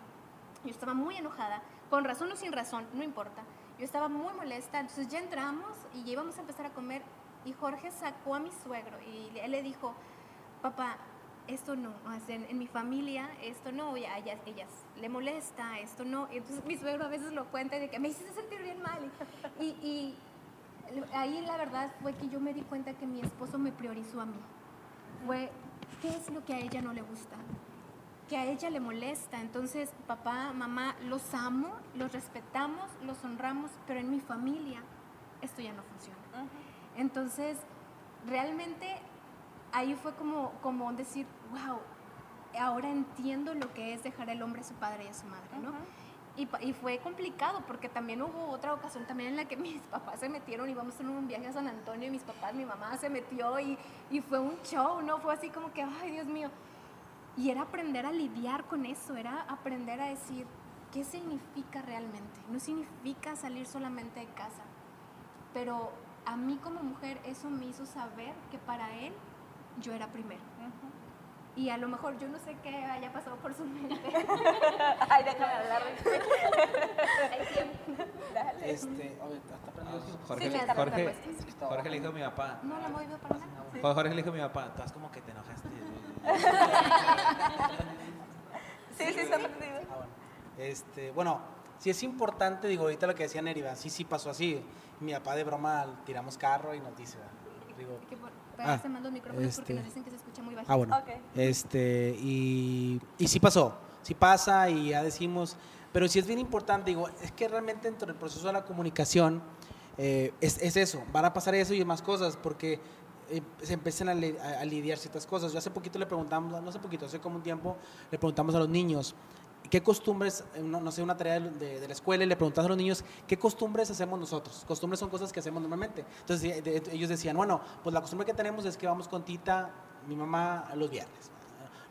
yo estaba muy enojada, con razón o sin razón, no importa. Yo estaba muy molesta, entonces ya entramos y ya íbamos a empezar a comer y Jorge sacó a mi suegro y él le dijo, papá, esto no, o sea, en, en mi familia esto no, y a ellas, ellas le molesta, esto no. Entonces mi suegro a veces lo cuenta y de que me hiciste sentir bien mal. Y, y- y ahí la verdad fue que yo me di cuenta que mi esposo me priorizó a mí. Fue, ¿qué es lo que a ella no le gusta? que a ella le molesta. Entonces, papá, mamá, los amo, los respetamos, los honramos, pero en mi familia esto ya no funciona. Entonces, realmente ahí fue como, como decir, wow, ahora entiendo lo que es dejar el hombre a su padre y a su madre, ¿no? Y, y fue complicado porque también hubo otra ocasión también en la que mis papás se metieron, íbamos en un viaje a San Antonio y mis papás, mi mamá se metió y, y fue un show, ¿no? Fue así como que, ay Dios mío. Y era aprender a lidiar con eso, era aprender a decir qué significa realmente. No significa salir solamente de casa, pero a mí como mujer eso me hizo saber que para él yo era primero. Y a lo mejor yo no sé qué haya pasado por su mente. Ay, déjame hablar. Este, oye, ¿está prendido eso? Jorge, Sí, Jorge, le dijo a mi papá. No la he movido para nada. Jorge le dijo a mi papá, estás como que te enojaste. Sí, sí, está prendido. Ah, bueno. Este, bueno, sí es importante, digo, ahorita lo que decía Neriva, sí, sí pasó así. Mi papá de broma tiramos carro y nos dice, digo, Ah, se micrófono porque este. nos dicen que se escucha muy bajito. ah, bueno, Ok. este, y, y sí pasó, sí pasa y ya decimos, pero sí es bien importante, digo, es que realmente dentro del proceso de la comunicación eh, es, es eso, van a pasar eso y más cosas, porque eh, se empiezan a, li- a- a lidiar ciertas cosas. Yo hace poquito le preguntamos, no hace poquito, hace como un tiempo, le preguntamos a los niños, ¿qué costumbres, no, no sé, una tarea de, de- de la escuela, y le preguntamos a los niños, ¿qué costumbres hacemos nosotros? Costumbres son cosas que hacemos normalmente. Entonces de- ellos decían, bueno, pues la costumbre que tenemos es que vamos con tita, mi mamá, los viernes.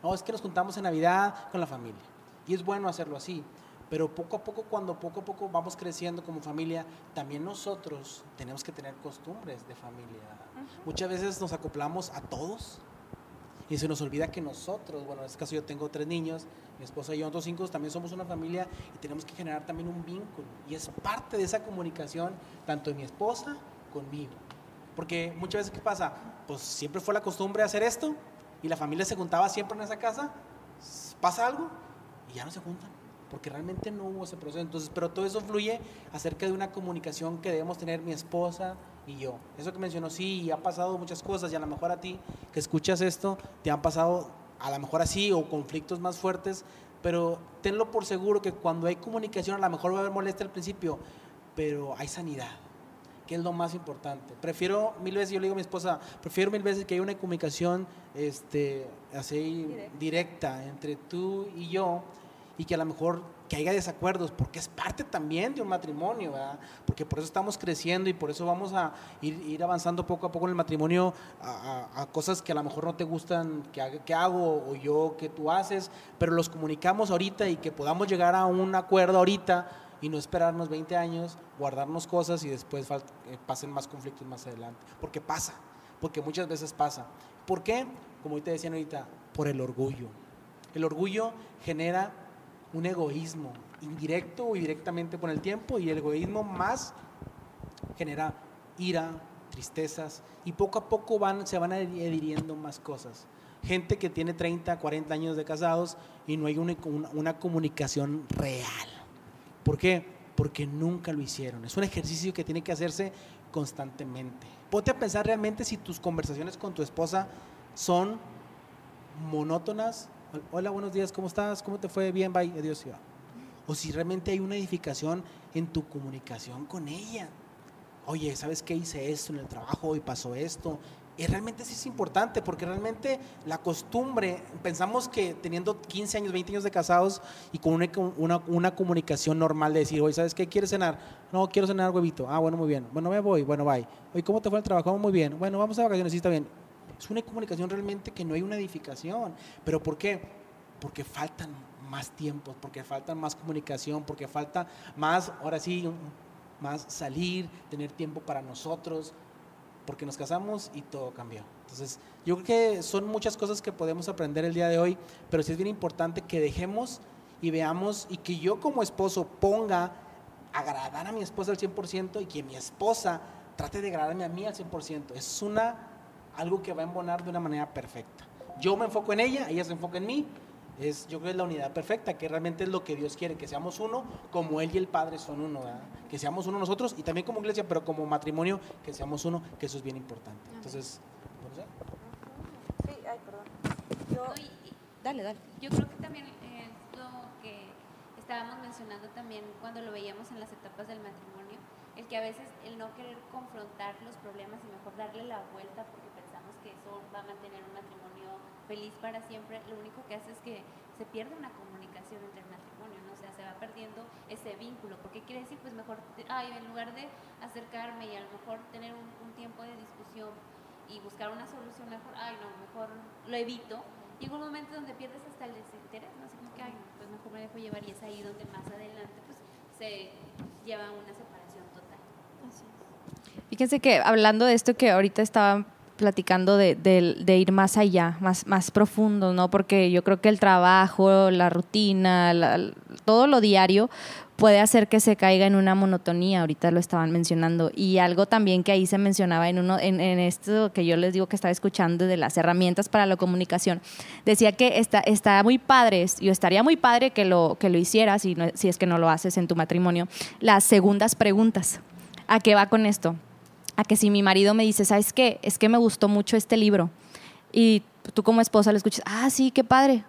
No, es que nos juntamos en Navidad con la familia. Y es bueno hacerlo así. Pero poco a poco, cuando poco a poco vamos creciendo como familia, también nosotros tenemos que tener costumbres de familia. Muchas veces nos acoplamos a todos y se nos olvida que nosotros, bueno, en este caso yo tengo tres niños, mi esposa y yo, otros cinco, también somos una familia y tenemos que generar también un vínculo. Y es parte de esa comunicación, tanto de mi esposa conmigo. Porque muchas veces, ¿qué pasa? Pues siempre fue la costumbre hacer esto y la familia se juntaba siempre en esa casa, pasa algo y ya no se juntan. Porque realmente no hubo ese proceso. Entonces, pero todo eso fluye acerca de una comunicación que debemos tener mi esposa y yo. Eso que mencionó, sí, ha pasado muchas cosas y a lo mejor a ti que escuchas esto, te han pasado a lo mejor así o conflictos más fuertes, pero tenlo por seguro que cuando hay comunicación a lo mejor va a haber molestia al principio, pero hay sanidad que es lo más importante. Prefiero mil veces, yo le digo a mi esposa, prefiero mil veces que haya una comunicación este, así directa entre tú y yo y que a lo mejor que haya desacuerdos, porque es parte también de un matrimonio, ¿verdad? Porque por eso estamos creciendo y por eso vamos a ir, avanzando poco a poco en el matrimonio a, cosas que a lo mejor no te gustan que, hago o yo que tú haces, pero los comunicamos ahorita y que podamos llegar a un acuerdo ahorita y no esperarnos 20 años, guardarnos cosas y después eh, pasen más conflictos más adelante. Porque pasa, porque muchas veces pasa. ¿Por qué? Como ahorita decían ahorita, por el orgullo. El orgullo genera un egoísmo, indirecto o directamente con el tiempo, y el egoísmo más genera ira, tristezas, y poco a poco van, se van adhiriendo más cosas. Gente que tiene 30, 40 años de casados y no hay una, una- comunicación real. ¿Por qué? Porque nunca lo hicieron. Es un ejercicio que tiene que hacerse constantemente. Ponte a pensar realmente si tus conversaciones con tu esposa son monótonas. Hola, buenos días, ¿cómo estás? ¿Cómo te fue? Bien, bye, adiós. O si realmente hay una edificación en tu comunicación con ella. Oye, ¿sabes qué hice esto en el trabajo? Hoy pasó esto. Y realmente sí es importante porque realmente la costumbre, pensamos que teniendo 15 años, 20 años de casados y con una, comunicación normal de decir, oye, ¿sabes qué? ¿Quieres cenar? No, quiero cenar huevito. Ah, bueno, muy bien. Bueno, me voy. Bueno, bye. Oye, ¿cómo te fue el trabajo? Muy bien. Bueno, vamos a vacaciones. Sí, está bien. Es una comunicación realmente que no hay una edificación. ¿Pero por qué? Porque faltan más tiempos, porque faltan más comunicación, porque falta más, ahora sí, más salir, tener tiempo para nosotros, porque nos casamos y todo cambió. Entonces, yo creo que son muchas cosas que podemos aprender el día de hoy, pero sí es bien importante que dejemos y veamos y que yo como esposo ponga agradar a mi esposa al 100% y que mi esposa trate de agradarme a mí al 100%. Es una, algo que va a embonar de una manera perfecta. Yo me enfoco en ella, ella se enfoca en mí. Es, yo creo que es la unidad perfecta, que realmente es lo que Dios quiere, que seamos uno como Él y el Padre son uno, ¿verdad? que seamos uno nosotros y también como iglesia, pero como matrimonio, que seamos uno, que eso es bien importante. Entonces, ¿no sé? Sí, ay, perdón. Yo, No, y- y Dale, dale. yo creo que también es lo que estábamos mencionando también cuando lo veíamos en las etapas del matrimonio, el que a veces el no querer confrontar los problemas y mejor darle la vuelta porque que eso va a mantener un matrimonio feliz para siempre, lo único que hace es que se pierde una comunicación entre el matrimonio, ¿no? O sea, se va perdiendo ese vínculo, porque quiere decir, pues mejor, ay, en lugar de acercarme y a lo mejor tener un, un tiempo de discusión y buscar una solución mejor, ay, no, mejor lo evito, llega un momento donde pierdes hasta el desinterés, ¿no? Así como que, ay, pues mejor me dejo llevar y es ahí donde más adelante, pues, se lleva una separación total. Fíjense que hablando de esto que ahorita estaba platicando de, ir más allá, más, profundo, ¿no? Porque yo creo que el trabajo, la rutina, todo lo diario puede hacer que se caiga en una monotonía, ahorita lo estaban mencionando. Y algo también que ahí se mencionaba en uno, en, esto que yo les digo que estaba escuchando de las herramientas para la comunicación, decía que está, muy padre, yo estaría muy padre que lo, que lo hicieras, no- si es que no lo haces en tu matrimonio, las segundas preguntas. ¿A qué va con esto? A que si mi marido me dice, ¿sabes qué? Es que me gustó mucho este libro. Y tú como esposa lo escuchas, ah, sí, qué padre.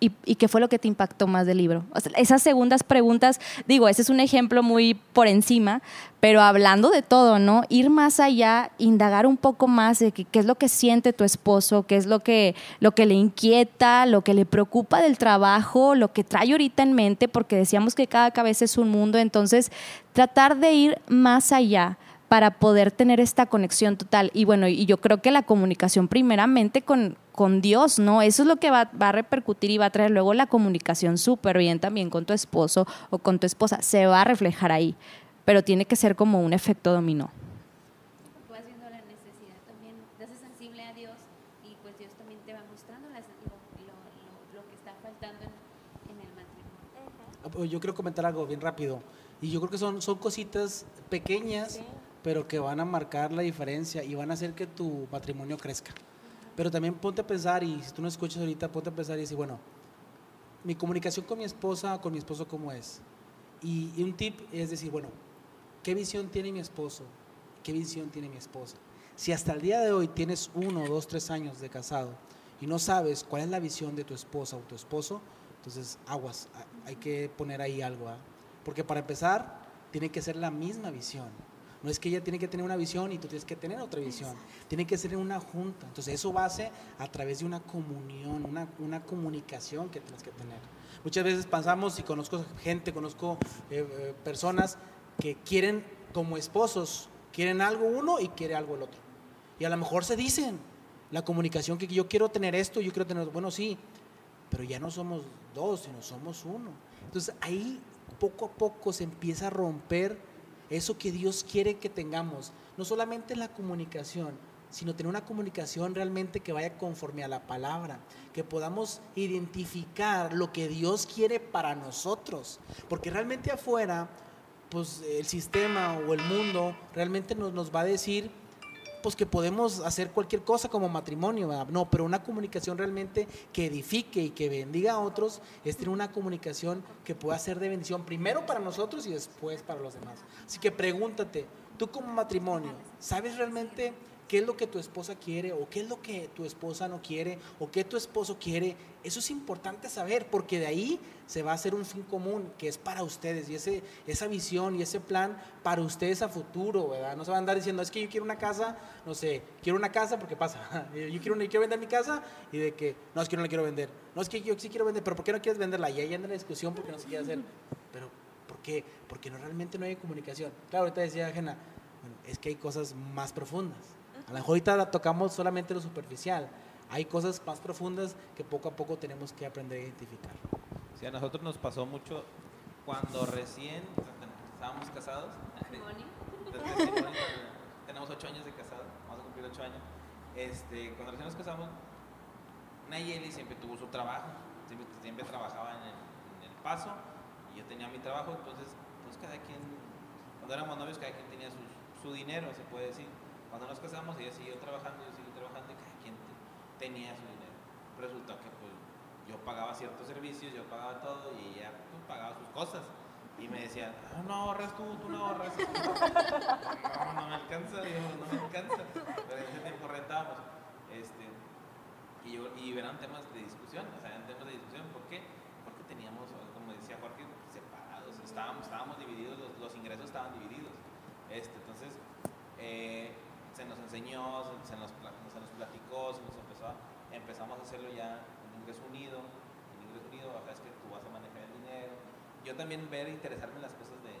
¿Y, y qué fue lo que te impactó más del libro? Esas segundas preguntas, digo, ese es un ejemplo muy por encima, pero hablando de todo, ¿no? Ir más allá, indagar un poco más de que- qué es lo que siente tu esposo, qué es lo que, lo que le inquieta, lo que le preocupa del trabajo, lo que trae ahorita en mente, porque decíamos que cada cabeza es un mundo, entonces tratar de ir más allá para poder tener esta conexión total. Y bueno, y yo creo que la comunicación primeramente con, con Dios, ¿no? Eso es lo que va, va a repercutir y va a traer luego la comunicación súper bien también con tu esposo o con tu esposa. Se va a reflejar ahí, pero tiene que ser como un efecto dominó. Tú vas viendo la necesidad también, te haces sensible a Dios y pues Dios también te va mostrando las- lo, lo- lo- lo que está faltando en, en el matrimonio. Ah, pues Yo quiero comentar algo bien rápido. Y yo creo que son, son cositas pequeñas, pero que van a marcar la diferencia y van a hacer que tu matrimonio crezca. Pero también ponte a pensar, y si tú no escuchas ahorita, ponte a pensar y decir, bueno, mi comunicación con mi esposa, con mi esposo, ¿cómo es? Y, y un tip es decir, bueno, ¿qué visión tiene mi esposo? ¿Qué visión tiene mi esposa? Si hasta el día de hoy tienes uno, dos, tres años de casado y no sabes cuál es la visión de tu esposa o tu esposo, entonces aguas, ha- hay que poner ahí algo. ¿ah? Porque para empezar, tiene que ser la misma visión. No es que ella tiene que tener una visión y tú tienes que tener otra visión. Tiene que ser en una junta. Entonces eso va a ser a través de una comunión, una, una comunicación que tienes que tener. Muchas veces pensamos, y conozco gente, conozco eh, eh, personas que quieren como esposos, quieren algo uno y quiere algo el otro. Y a lo mejor se dicen la comunicación que yo quiero tener esto, yo quiero tener, bueno, sí, pero ya no somos dos, sino somos uno. Entonces ahí poco a poco se empieza a romper eso que Dios quiere que tengamos, no solamente la comunicación, sino tener una comunicación realmente que vaya conforme a la palabra, que podamos identificar lo que Dios quiere para nosotros, porque realmente afuera, pues el sistema o el mundo realmente nos, nos va a decir pues que podemos hacer cualquier cosa como matrimonio, no, pero una comunicación realmente que edifique y que bendiga a otros es tener una comunicación que pueda ser de bendición primero para nosotros y después para los demás. Así que pregúntate, tú como matrimonio, ¿sabes realmente qué es lo que tu esposa quiere o qué es lo que tu esposa no quiere o qué tu esposo quiere? Eso es importante saber porque de ahí se va a hacer un fin común que es para ustedes y ese, esa visión y ese plan para ustedes a futuro. No se van a andar diciendo, es que yo quiero una casa, no sé, quiero una casa porque pasa, yo quiero, una- quiero vender mi casa y de que, no, es que no la quiero vender, no, es que yo sí quiero vender, pero ¿por qué no quieres venderla? Y ahí anda la discusión porque no se quiere hacer, pero ¿por qué? Porque no, realmente no hay comunicación. Claro, ahorita decía Jena, es que hay cosas más profundas. A lo mejor ahorita la tocamos solamente lo superficial. Hay cosas más profundas que poco a poco tenemos que aprender a identificar. Sí, a nosotros nos pasó mucho cuando recién estábamos casados. Tenemos ocho años de casado, vamos a cumplir ocho años. Este, cuando recién nos casamos, Nayeli siempre tuvo su trabajo, siempre, siempre trabajaba en el, en el paso y yo tenía mi trabajo, entonces, pues cada quien, cuando éramos novios, cada quien tenía sus- su dinero, se puede decir. Cuando nos casamos, ella siguió trabajando, yo seguí trabajando y cada quien te- tenía su dinero. Resulta que pues yo pagaba ciertos servicios, yo pagaba todo y ella pues, pagaba sus cosas. Y me decía, "Ah, no ahorras tú, tú no ahorras. no, no me alcanza, yo, no me alcanza. Pero en ese tiempo rentábamos. Este, y, yo, y eran temas de discusión, o sea, eran temas de discusión. ¿Por qué? Porque teníamos, como decía Jorge, separados, estábamos, estábamos divididos, los, los ingresos estaban divididos. Este, entonces, eh, se nos enseñó, se, nos, platicó, se nos empezó empezamos a hacerlo ya en ingreso unido. En ingreso unido, es que tú vas a manejar el dinero. Yo también ver, interesarme en las cosas de,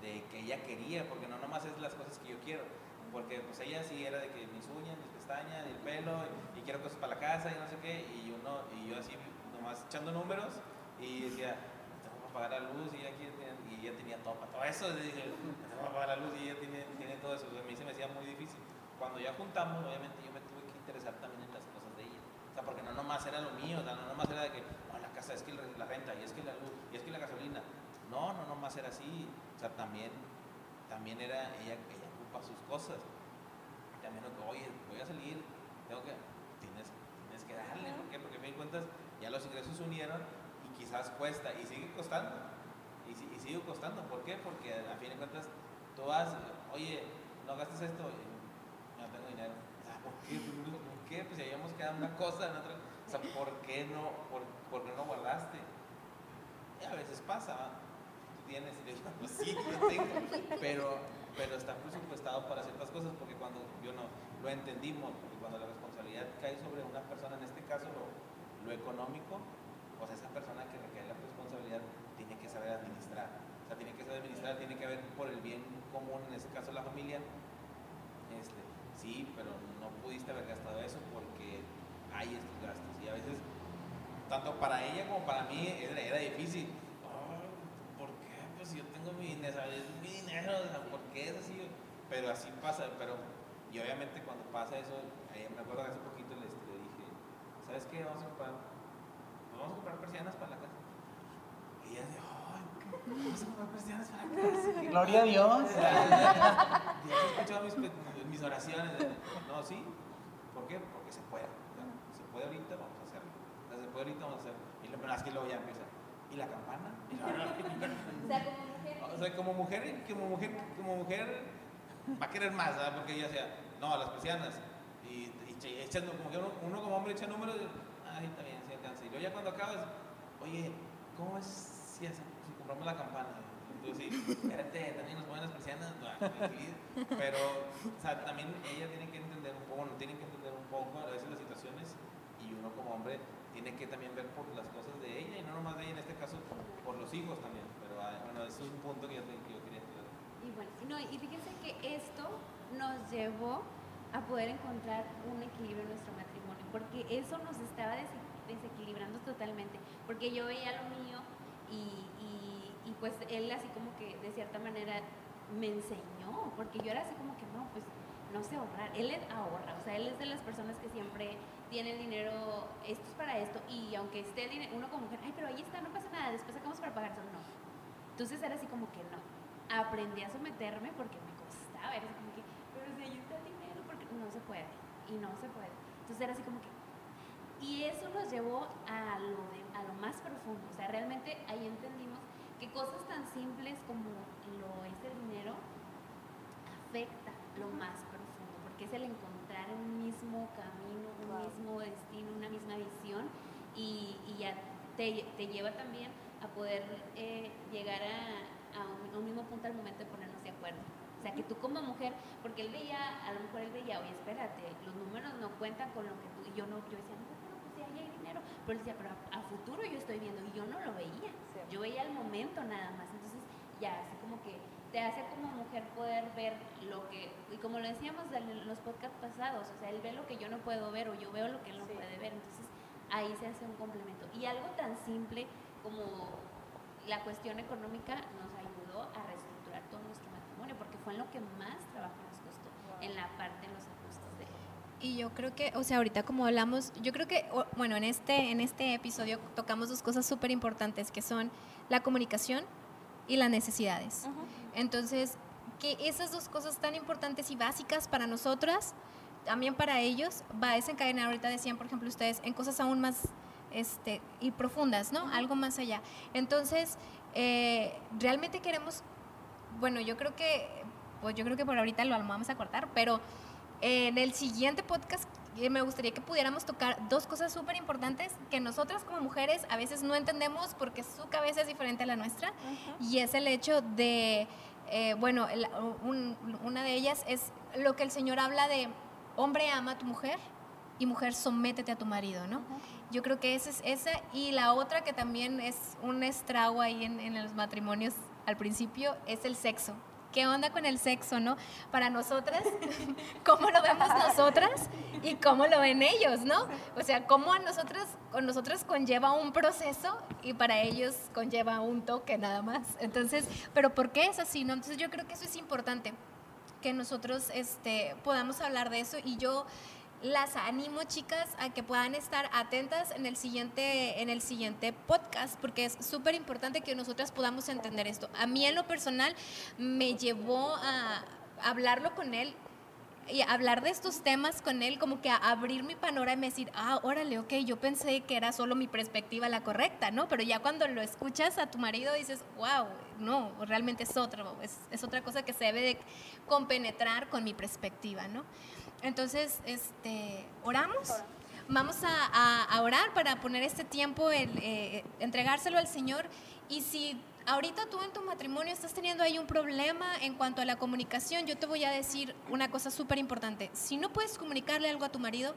de que ella quería, porque no nomás es las cosas que yo quiero. Porque pues ella sí era de que mis uñas, mis pestañas, el pelo, y, quiero cosas para la casa y no sé qué, y yo no, y yo así nomás echando números y decía, tengo para pagar la luz y ella, y ella tenía todo para todo eso, dije, pagar la luz y ella tiene, tiene todo eso, a mí se me hacía muy difícil. Cuando ya juntamos, obviamente yo me tuve que interesar también en las cosas de ella. O sea, porque no nomás era lo mío, o sea, no nomás era de que, no, la casa es que la renta, y es que la luz, y es que la gasolina. No, no nomás era así. O sea, también, también era, ella, ella ocupa sus cosas. También, oye, voy a salir, tengo que, tienes, tienes que darle, ¿por qué? Porque a fin de cuentas ya los ingresos se unieron quizás cuesta, y sigue costando. Y, y sigue costando, ¿por qué? Porque a fin de cuentas tú vas, oye, no gastes esto, y no tengo dinero. ¿Por qué? ¿Por qué? Pues si habíamos quedado una cosa, en otra. O sea, ¿por qué no, por, por qué no guardaste? Y a veces pasa, tú tienes, y le digo, pues sí, yo tengo, pero, pero está presupuestado para ciertas cosas porque cuando yo no lo entendimos, porque cuando la responsabilidad cae sobre una persona, en este caso lo, lo económico, pues esa persona que recae la responsabilidad tiene que saber administrar. O sea, tiene que saber administrar, tiene que ver por el bien común, en este caso la familia. Este, sí, pero no pudiste haber gastado eso porque hay estos gastos. Y a veces, tanto para ella como para mí, era, difícil. ¿Por qué? Pues yo tengo mi dinero, mi dinero, o sea, ¿por qué es así? Pero así pasa, pero, y obviamente cuando pasa eso, eh, me acuerdo que hace poquito le, le dije, ¿sabes qué? Vamos a vamos a comprar persianas para la casa. Y ella dice, ay, vamos a comprar persianas para la casa. Gloria a Dios. Dios ha escuchado mis, mis oraciones. No, sí. ¿Por qué? Porque se puede. Se puede ahorita, vamos a hacerlo. Se puede ahorita, vamos a hacerlo. Y lo es que luego ya empieza. ¿Y la campana? ¿Y la- O sea, como mujer. o sea, como mujer, como mujer, como mujer va a querer más, ¿verdad? Porque ella decía, no, a las persianas. Y, y echando, como que uno, uno como hombre echa números, y, ay, está bien, sí alcanza. Y luego ya cuando acabas, oye, ¿cómo es si, hace- si compramos la campana? Entonces, sí, espérate, también nos ponen las persianas, no, tranquilidad. pero, o sea, también ella tiene que entender un poco, bueno, tienen que entender un poco a veces las situaciones y uno como hombre tiene que también ver por las cosas de ella y no nomás de ella, en este caso, por los hijos también. Pero, ah, bueno, eso es un punto que yo, que yo quería aclarar. Y bueno, no, y fíjense que esto nos llevó a poder encontrar un equilibrio en nuestro matrimonio, porque eso nos estaba dese- desequilibrando totalmente, porque yo veía lo mío y, y- y pues él así como que de cierta manera me enseñó, porque yo era así como que no, pues no sé ahorrar, él ahorra, o sea, él es de las personas que siempre tiene el dinero, esto es para esto, y aunque esté el dinero, uno como mujer, ay, pero ahí está, no pasa nada, después sacamos para pagar, no. Entonces era así como que no. Aprendí a someterme porque me costaba, era así como que, pero si ahí está el dinero, porque no se puede, y no se puede. Entonces era así como que, y eso nos llevó a lo, de- a lo más profundo, o sea, realmente ahí entendimos que cosas tan simples como lo es el dinero afecta lo más profundo, porque es el encontrar un mismo camino, un Wow. mismo destino, una misma visión y, y ya te, te lleva también a poder eh, llegar a, a un, a un mismo punto al momento de ponernos de acuerdo. O sea, que tú como mujer, porque él veía, a lo mejor él veía, oye, espérate, los números no cuentan con lo que tú, y yo no, yo decía, no, pero pues sí, ahí hay dinero, pero él decía, pero a, a futuro yo estoy viendo, y yo no lo veía, Sí. yo veía el momento nada más, entonces ya, así como que te hace como mujer poder ver lo que, y como lo decíamos en los podcasts pasados, o sea, él ve lo que yo no puedo ver, o yo veo lo que él no Sí. puede ver, entonces ahí se hace un complemento. Y algo tan simple como la cuestión económica nos ayudó a reestructurar todo nuestro matrimonio, porque fue en lo que más trabajo nos costó, Wow. en la parte de los. Y yo creo que, o sea, ahorita como hablamos, yo creo que, bueno, en este, en este episodio tocamos dos cosas súper importantes, que son la comunicación y las necesidades. Entonces, que esas dos cosas tan importantes y básicas para nosotras, también para ellos, va a desencadenar, ahorita decían, por ejemplo, ustedes, en cosas aún más este, y profundas, ¿no? Algo más allá. Entonces, eh, realmente queremos, bueno, yo creo que, pues yo creo que por ahorita lo vamos a cortar, pero en el siguiente podcast eh, me gustaría que pudiéramos tocar dos cosas súper importantes que nosotras como mujeres a veces no entendemos porque su cabeza es diferente a la nuestra y es el hecho de, eh, bueno, el- un- una de ellas es lo que el Señor habla de hombre ama a tu mujer y mujer sométete a tu marido, ¿no? Yo creo que esa es esa y la otra que también es un estrago ahí en, en los matrimonios al principio es el sexo. ¿Qué onda con el sexo, no? Para nosotras, ¿cómo lo vemos nosotras y cómo lo ven ellos, no? O sea, cómo a nosotras, con nosotras conlleva un proceso y para ellos conlleva un toque nada más. Entonces, ¿pero por qué es así, no? Entonces yo creo que eso es importante, que nosotros este, podamos hablar de eso y yo las animo chicas a que puedan estar atentas en el siguiente en el siguiente podcast porque es súper importante que nosotras podamos entender esto a mí en lo personal me llevó a hablarlo con él y hablar de estos temas con él, como que a abrir mi panorama y decir, ah, órale, ok, yo pensé que era solo mi perspectiva la correcta, ¿no? Pero ya cuando lo escuchas a tu marido dices, wow, no, realmente es otro, es, otra cosa que se debe de compenetrar con mi perspectiva, ¿no? Entonces, este, ¿oramos? vamos a, a- a orar para poner este tiempo, el, eh, entregárselo al Señor. Y si ahorita tú en tu matrimonio estás teniendo ahí un problema en cuanto a la comunicación, yo te voy a decir una cosa súper importante. Si no puedes comunicarle algo a tu marido,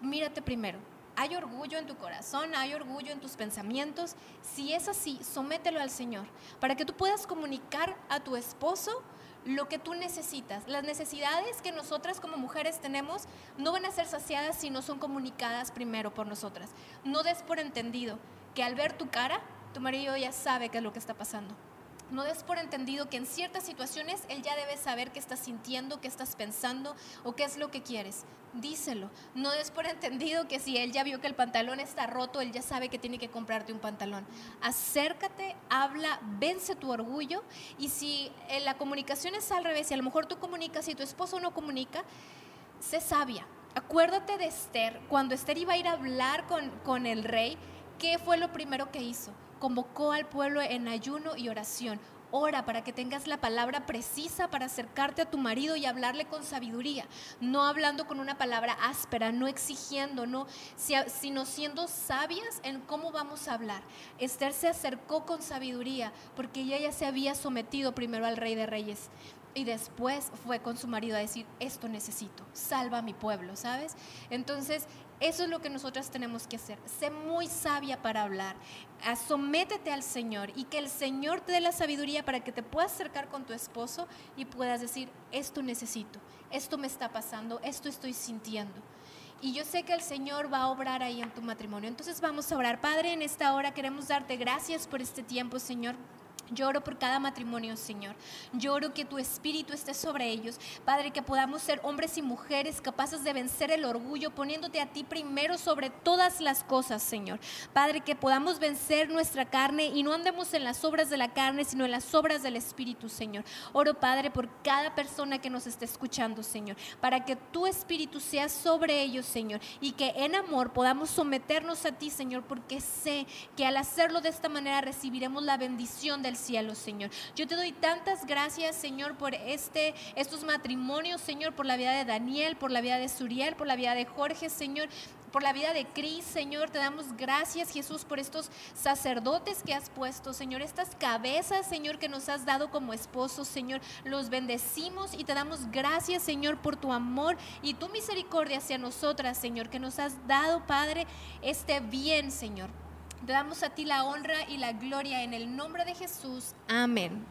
mírate primero. Hay orgullo en tu corazón, hay orgullo en tus pensamientos. Si es así, somételo al Señor para que tú puedas comunicar a tu esposo lo que tú necesitas. Las necesidades que nosotras como mujeres tenemos no van a ser saciadas si no son comunicadas primero por nosotras. No des por entendido que al ver tu cara, tu marido ya sabe qué es lo que está pasando. No des por entendido que en ciertas situaciones él ya debe saber qué estás sintiendo, qué estás pensando o qué es lo que quieres. Díselo. No des por entendido que si él ya vio que el pantalón está roto, él ya sabe que tiene que comprarte un pantalón. Acércate, habla, vence tu orgullo y si eh, la comunicación es al revés y a lo mejor tú comunicas y tu esposo no comunica, sé sabia. Acuérdate de Esther, cuando Esther iba a ir a hablar con, con el rey, ¿qué fue lo primero que hizo? Convocó al pueblo en ayuno y oración. Ora para que tengas la palabra precisa para acercarte a tu marido y hablarle con sabiduría, no hablando con una palabra áspera, no exigiendo, no, si- sino siendo sabias en cómo vamos a hablar. Esther se acercó con sabiduría porque ella ya se había sometido primero al rey de reyes. Y después fue con su marido a decir, esto necesito, salva a mi pueblo, ¿sabes? Entonces, eso es lo que nosotras tenemos que hacer. Sé muy sabia para hablar. Ah, Sométete al Señor y que el Señor te dé la sabiduría para que te puedas acercar con tu esposo y puedas decir, esto necesito, esto me está pasando, esto estoy sintiendo. Y yo sé que el Señor va a obrar ahí en tu matrimonio. Entonces vamos a orar. Padre, en esta hora queremos darte gracias por este tiempo, Señor. Lloro por cada matrimonio, Señor. Lloro que tu espíritu esté sobre ellos. Padre, que podamos ser hombres y mujeres capaces de vencer el orgullo, poniéndote a ti primero sobre todas las cosas, Señor. Padre, que podamos vencer nuestra carne y no andemos en las obras de la carne, sino en las obras del Espíritu, Señor. Oro, Padre, por cada persona que nos esté escuchando, Señor, para que tu espíritu sea sobre ellos, Señor, y que en amor podamos someternos a ti, Señor, porque sé que al hacerlo de esta manera recibiremos la bendición del cielo, Señor. Yo te doy tantas gracias, Señor, por este, estos matrimonios, Señor, por la vida de Daniel, por la vida de Suriel, por la vida de Jorge, Señor por la vida de Cris, Señor. Te damos gracias, Jesús, por estos sacerdotes que has puesto, Señor. Estas cabezas, Señor, que nos has dado como esposos, Señor. Los bendecimos y te damos gracias, Señor, por tu amor y tu misericordia hacia nosotras, Señor, que nos has dado, Padre, este bien, Señor. Damos a ti la honra y la gloria en el nombre de Jesús. Amén.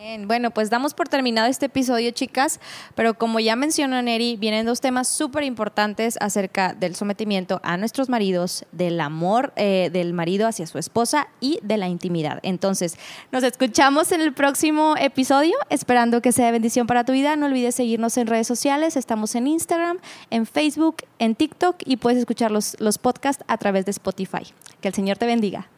Bien, bueno, pues damos por terminado este episodio, chicas, pero como ya mencionó Neri, vienen dos temas súper importantes acerca del sometimiento a nuestros maridos, del amor eh, del marido hacia su esposa y de la intimidad. Entonces, nos escuchamos en el próximo episodio, esperando que sea bendición para tu vida. No olvides seguirnos en redes sociales, estamos en Instagram, en Facebook, en TikTok y puedes escuchar los, los podcasts a través de Spotify. Que el Señor te bendiga.